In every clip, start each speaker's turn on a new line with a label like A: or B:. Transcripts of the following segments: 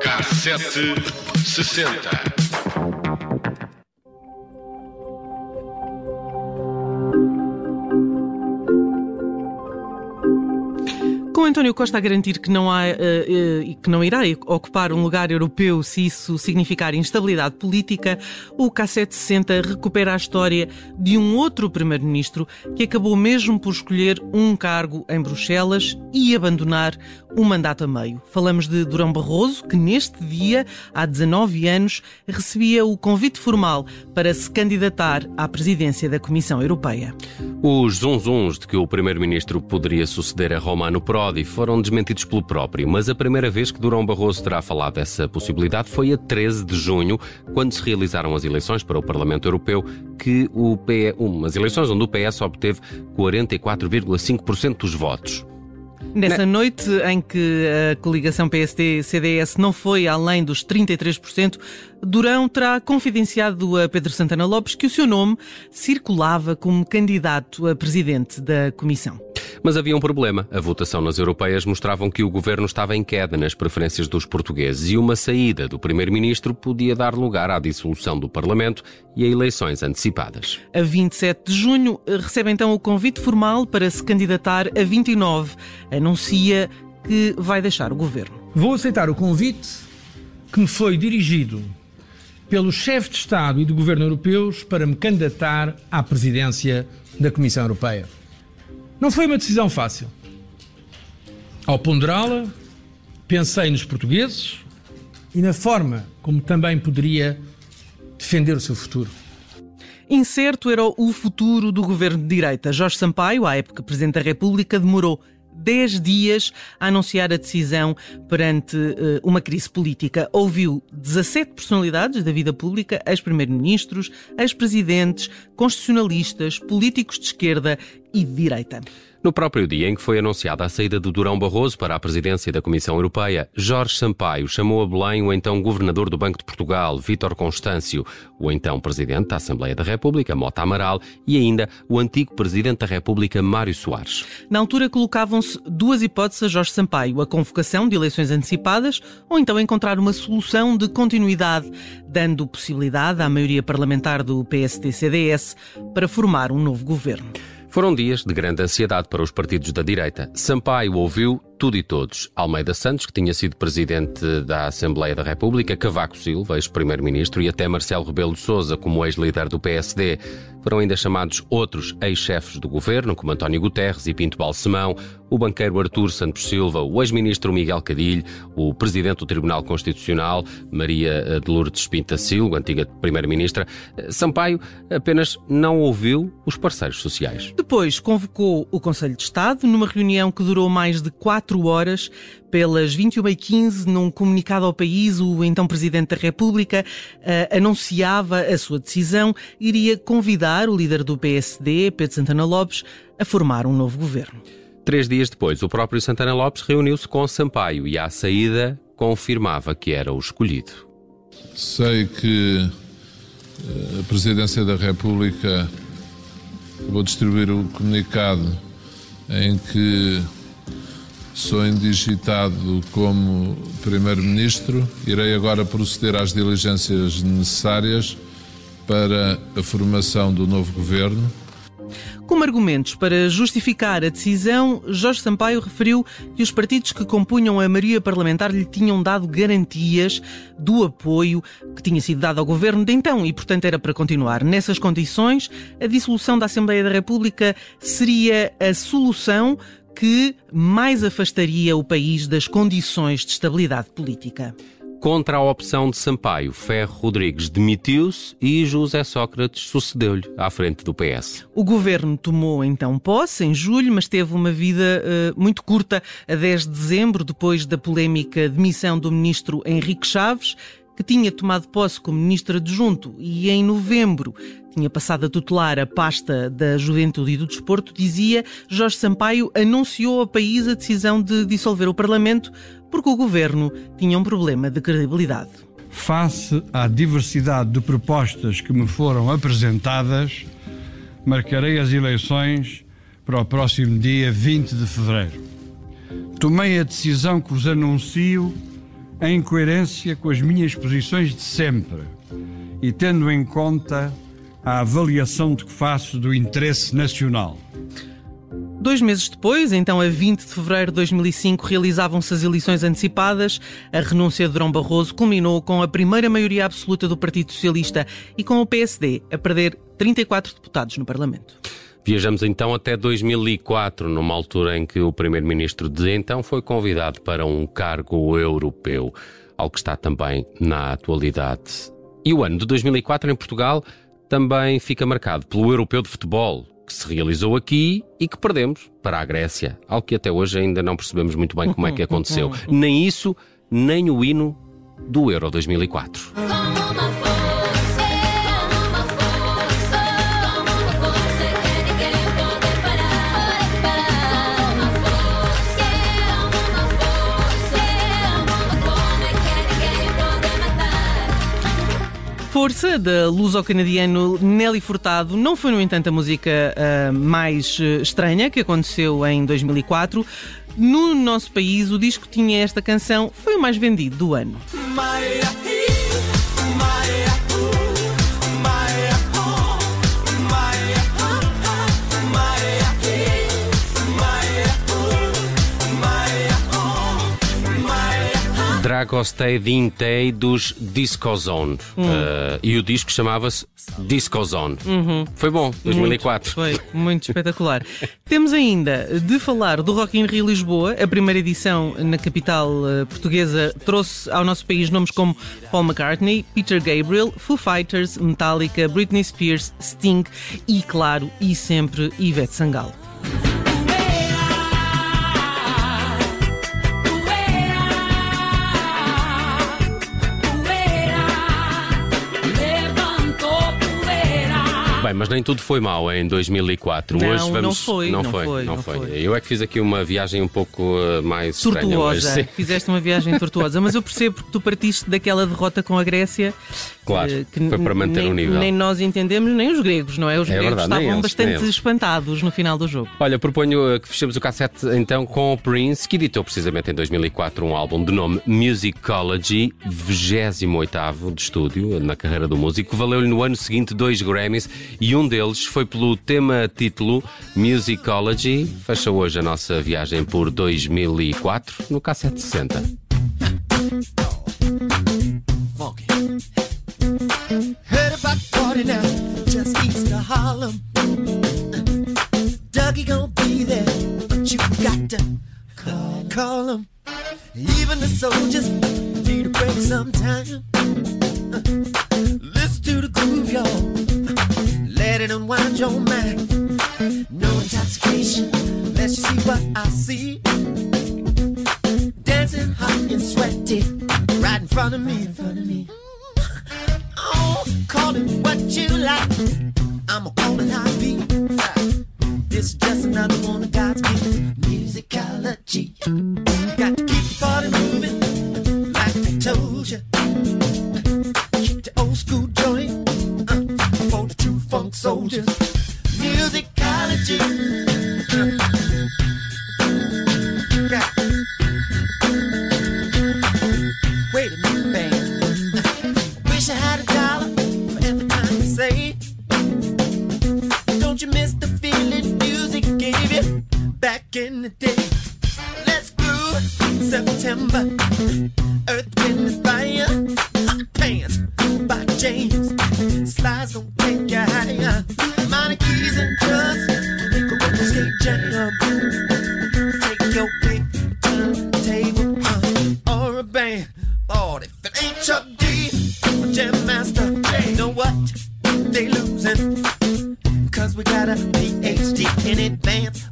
A: Cassete sessenta.
B: Com António Costa a garantir que não, há, uh, uh, que não irá ocupar um lugar europeu se isso significar instabilidade política, o K760 recupera a história de um outro primeiro-ministro que acabou mesmo por escolher um cargo em Bruxelas e abandonar um mandato a meio. Falamos de Durão Barroso, que neste dia, há 19 anos, recebia o convite formal para se candidatar à presidência da Comissão Europeia.
C: Os zunzuns de que o primeiro-ministro poderia suceder a Romano Prodi foram desmentidos pelo próprio, mas a primeira vez que Durão Barroso terá falado dessa possibilidade foi a 13 de junho, quando se realizaram as eleições para o Parlamento Europeu, que o PE, umas eleições onde o PS obteve 44,5% dos votos.
B: Nessa noite em que a coligação PSD-CDS não foi além dos 33%, Durão terá confidenciado a Pedro Santana Lopes que o seu nome circulava como candidato a presidente da Comissão.
C: Mas havia um problema. A votação nas europeias mostravam que o governo estava em queda nas preferências dos portugueses e uma saída do primeiro-ministro podia dar lugar à dissolução do Parlamento e a eleições antecipadas.
B: A 27 de junho recebe então o convite formal para se candidatar a 29. Anuncia que vai deixar o governo.
D: Vou aceitar o convite que me foi dirigido pelo chefe de Estado e do Governo europeus para me candidatar à presidência da Comissão Europeia. Não foi uma decisão fácil. Ao ponderá-la, pensei nos portugueses e na forma como também poderia defender o seu futuro.
B: Incerto era o futuro do governo de direita. Jorge Sampaio, à época Presidente da República, demorou 10 dias a anunciar a decisão perante uh, uma crise política. Ouviu 17 personalidades da vida pública, ex-primeiros-ministros, ex-presidentes, constitucionalistas, políticos de esquerda e de direita.
C: No próprio dia em que foi anunciada a saída de Durão Barroso para a presidência da Comissão Europeia, Jorge Sampaio chamou a Belém o então governador do Banco de Portugal, Vítor Constâncio, o então presidente da Assembleia da República, Mota Amaral, e ainda o antigo presidente da República, Mário Soares.
B: Na altura colocavam-se duas hipóteses a Jorge Sampaio: a convocação de eleições antecipadas ou então encontrar uma solução de continuidade, dando possibilidade à maioria parlamentar do Para formar um novo governo.
C: Foram dias de grande ansiedade para os partidos da direita. Sampaio ouviu tudo e todos. Almeida Santos, que tinha sido presidente da Assembleia da República, Cavaco Silva, ex-primeiro-ministro, e até Marcelo Rebelo de Sousa, como ex-líder do PSD. Foram ainda chamados outros ex-chefes do governo, como António Guterres e Pinto Balsemão, o banqueiro Artur Santos Silva, o ex-ministro Miguel Cadilho, o presidente do Tribunal Constitucional, Maria eh, de Lourdes Pinta Silva, antiga primeira-ministra. Eh, Sampaio apenas não ouviu os parceiros sociais.
B: Depois convocou o Conselho de Estado numa reunião que durou mais de quatro horas. Pelas 21h15, num comunicado ao país, o então Presidente da República uh, anunciava a sua decisão, iria convidar o líder do PSD, Pedro Santana Lopes, a formar um novo governo.
C: Três dias depois, o próprio Santana Lopes reuniu-se com Sampaio e, à saída, confirmava que era o escolhido.
E: Sei que eh, a Presidência da República vou distribuir o comunicado em que sou indigitado como Primeiro-Ministro. Irei agora proceder às diligências necessárias para a formação do novo governo.
B: Como argumentos para justificar a decisão, Jorge Sampaio referiu que os partidos que compunham a maioria parlamentar lhe tinham dado garantias do apoio que tinha sido dado ao governo de então e, portanto, era para continuar. Nessas condições, a dissolução da Assembleia da República seria a solução que mais afastaria o país das condições de estabilidade política.
C: Contra a opção de Sampaio, Ferro Rodrigues demitiu-se e José Sócrates sucedeu-lhe à frente do PS.
B: O governo tomou então posse em julho, mas teve uma vida uh, muito curta. A 10 de dezembro, depois da polémica demissão do ministro Henrique Chaves, que tinha tomado posse como ministro adjunto e em novembro tinha passado a tutelar a pasta da Juventude e do Desporto, dizia Jorge Sampaio anunciou ao país a decisão de dissolver o Parlamento porque o governo tinha um problema de credibilidade.
F: face à diversidade de propostas que me foram apresentadas, marcarei as eleições para o próximo dia 20 de fevereiro. Tomei a decisão que vos anuncio em coerência com as minhas posições de sempre e tendo em conta a avaliação de que faço do interesse nacional.
B: Dois meses depois, então a 20 de fevereiro de 2005, realizavam-se as eleições antecipadas. A renúncia de Dom Barroso culminou com a primeira maioria absoluta do Partido Socialista e com o PSD a perder 34 deputados no Parlamento.
G: Viajamos então até 2004, numa altura em que o primeiro-ministro de então foi convidado para um cargo europeu, algo que está também na atualidade. E o ano de 2004 em Portugal também fica marcado pelo Europeu de Futebol, que se realizou aqui e que perdemos para a Grécia. Algo que até hoje ainda não percebemos muito bem como é que aconteceu. nem isso, nem o hino do Euro 2004.
B: Força, da luso-canadiano Nelly Furtado, não foi, no entanto, a música uh, mais uh, estranha que aconteceu em 2004. No nosso país, o disco tinha esta canção, foi o mais vendido do ano.
G: Dragostei Dintei dos Discozone. Hum. Uh, e o disco chamava-se Discozone. Uhum. Foi bom, 2004.
B: Muito, foi muito espetacular. Temos ainda de falar do Rock in Rio Lisboa. A primeira edição na capital uh, portuguesa trouxe ao nosso país nomes como Paul McCartney, Peter Gabriel, Foo Fighters, Metallica, Britney Spears, Sting e, claro, e sempre Ivete Sangalo.
G: Bem, mas nem tudo foi mau em 2004.
B: Não,
G: Hoje vamos...
B: não foi. Não, não foi, foi,
G: não, não foi. foi. Eu é que fiz aqui uma viagem um pouco uh, mais tortuosa.
B: Fizeste uma viagem tortuosa, mas eu percebo que tu partiste daquela derrota com a Grécia.
G: Claro, uh, que foi para manter
B: nem,
G: o nível.
B: Nem nós entendemos, nem os gregos, não é? Os é gregos verdade, estavam eles, bastante espantados no final do jogo.
G: Olha, proponho uh, que fechemos o cassete então com o Prince, que editou precisamente em 2004 um álbum de nome Musicology, 28 de estúdio na carreira do músico. Valeu-lhe no ano seguinte dois Grammys e um deles foi pelo tema título Musicology. Fecha hoje a nossa viagem por 2004 no K760. Heard about party now, just east of Harlem. Dougie gonna be there, but you got to call. Even the soldiers need a break sometime. Listen to the groove, y'all. Let it unwind your mind. No intoxication, let you see what I see. Dancing hot and sweaty, right in front of me, in front of me. Oh, call it what you like. I'ma call it how I be. This is just another one of God's gifts. Musicology. Got to keep the party moving, soldiers, musicology. Wait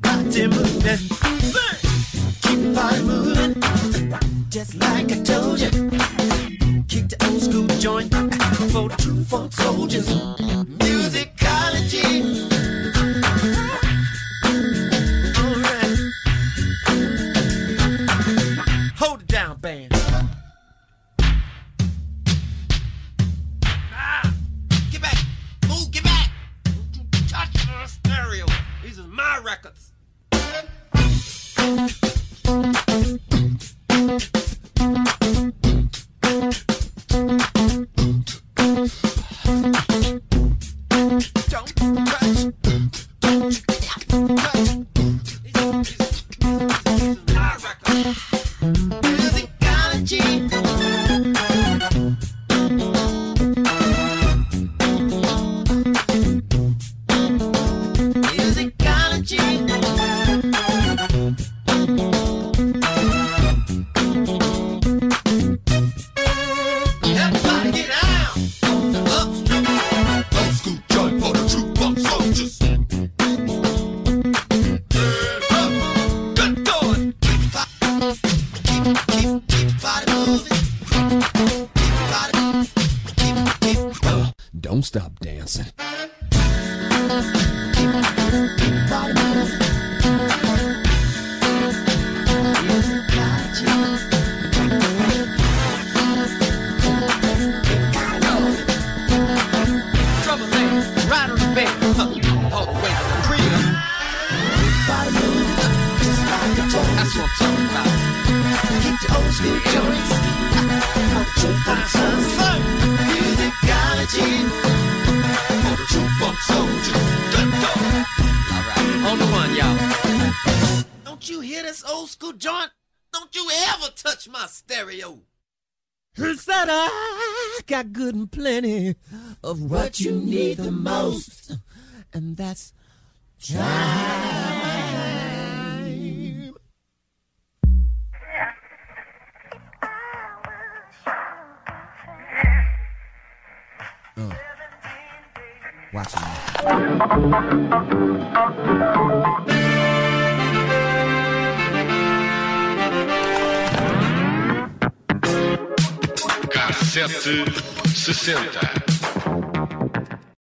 G: body movement. Keep moving, just like I told you. Kick the old school joint for the true funk soldiers. You hear this old school joint? Don't you ever touch my stereo. Who Said I got good and plenty of what you need the most, and that's time. Uh. Watch it.
A: Cassete 60.